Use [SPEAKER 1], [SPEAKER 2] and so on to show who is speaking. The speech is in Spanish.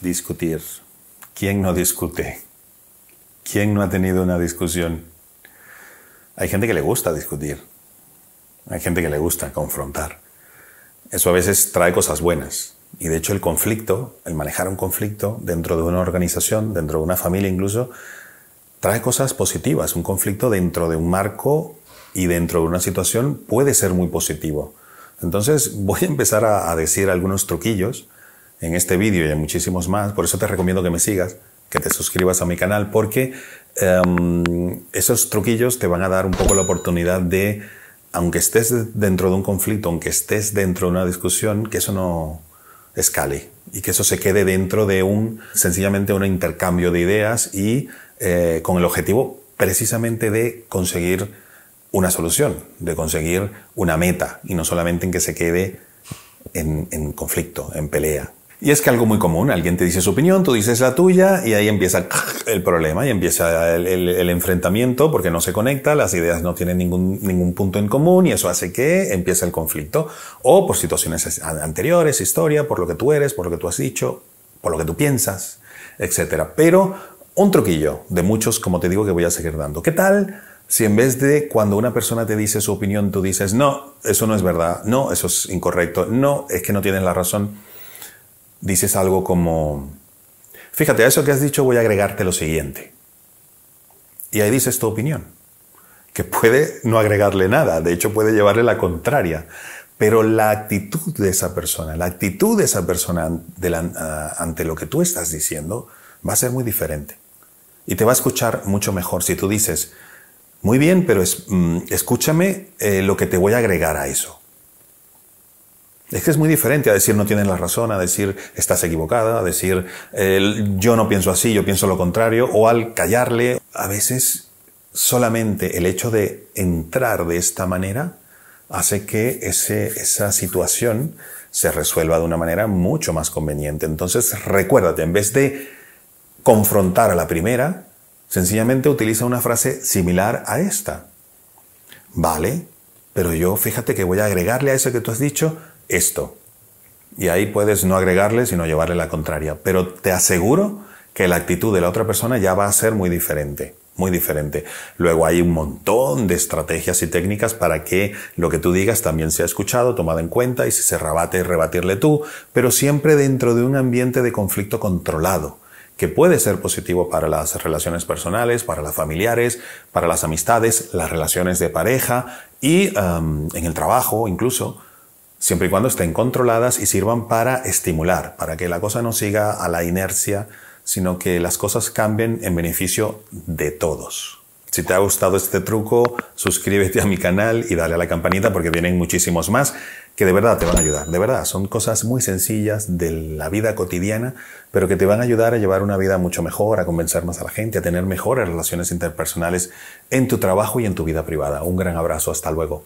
[SPEAKER 1] discutir. ¿Quién no discute? ¿Quién no ha tenido una discusión? Hay gente que le gusta discutir. Hay gente que le gusta confrontar. Eso a veces trae cosas buenas. Y de hecho el conflicto, el manejar un conflicto dentro de una organización, dentro de una familia incluso, trae cosas positivas. Un conflicto dentro de un marco y dentro de una situación puede ser muy positivo. Entonces voy a empezar a, decir algunos truquillos en este vídeo y en muchísimos más. Por eso te recomiendo que me sigas, que te suscribas a mi canal, porque em, esos truquillos te van a dar un poco la oportunidad de, aunque estés dentro de un conflicto, aunque estés dentro de una discusión, que eso no escale y que eso se quede dentro de un, sencillamente un intercambio de ideas y eh, con el objetivo precisamente de conseguir una solución, de conseguir una meta y no solamente en que se quede en, conflicto, en pelea. Y es que algo muy común, alguien te dice su opinión, tú dices la tuya y ahí empieza el problema y empieza el, enfrentamiento porque no se conecta, las ideas no tienen ningún, ningún punto en común y eso hace que empiece el conflicto. O por situaciones anteriores, historia, por lo que tú eres, por lo que tú has dicho, por lo que tú piensas, etc. Pero un truquillo de muchos, como te digo, que voy a seguir dando. ¿Qué tal? Si en vez de cuando una persona te dice su opinión, tú dices, no, eso no es verdad, no, eso es incorrecto, no, es que no tienes la razón, dices algo como, fíjate, a eso que has dicho voy a agregarte lo siguiente. Y ahí dices tu opinión, que puede no agregarle nada, de hecho puede llevarle la contraria, pero la actitud de esa persona, la actitud de esa persona ante lo que tú estás diciendo va a ser muy diferente. Y te va a escuchar mucho mejor si tú dices, muy bien, pero mm, escúchame eh, lo que te voy a agregar a eso. Es que es muy diferente a decir no tienes la razón, a decir estás equivocada, a decir yo no pienso así, yo pienso lo contrario, o al callarle. A veces solamente el hecho de entrar de esta manera hace que esa situación se resuelva de una manera mucho más conveniente. Entonces recuérdate, en vez de confrontar a la primera, Sencillamente utiliza una frase similar a esta. Vale, pero yo fíjate que voy a agregarle a eso que tú has dicho esto. Y ahí puedes no agregarle, sino llevarle la contraria. Pero te aseguro que la actitud de la otra persona ya va a ser muy diferente, muy diferente. Luego hay un montón de estrategias y técnicas para que lo que tú digas también sea escuchado, tomado en cuenta y si se rebate, rebatirle tú, pero siempre dentro de un ambiente de conflicto controlado que puede ser positivo para las relaciones personales, para las familiares, para las amistades, las relaciones de pareja y en el trabajo incluso, siempre y cuando estén controladas y sirvan para estimular, para que la cosa no siga a la inercia, sino que las cosas cambien en beneficio de todos. Si te ha gustado este truco, suscríbete a mi canal y dale a la campanita porque vienen muchísimos más que de verdad te van a ayudar. De verdad, son cosas muy sencillas de la vida cotidiana, pero que te van a ayudar a llevar una vida mucho mejor, a convencer más a la gente, a tener mejores relaciones interpersonales en tu trabajo y en tu vida privada. Un gran abrazo, hasta luego.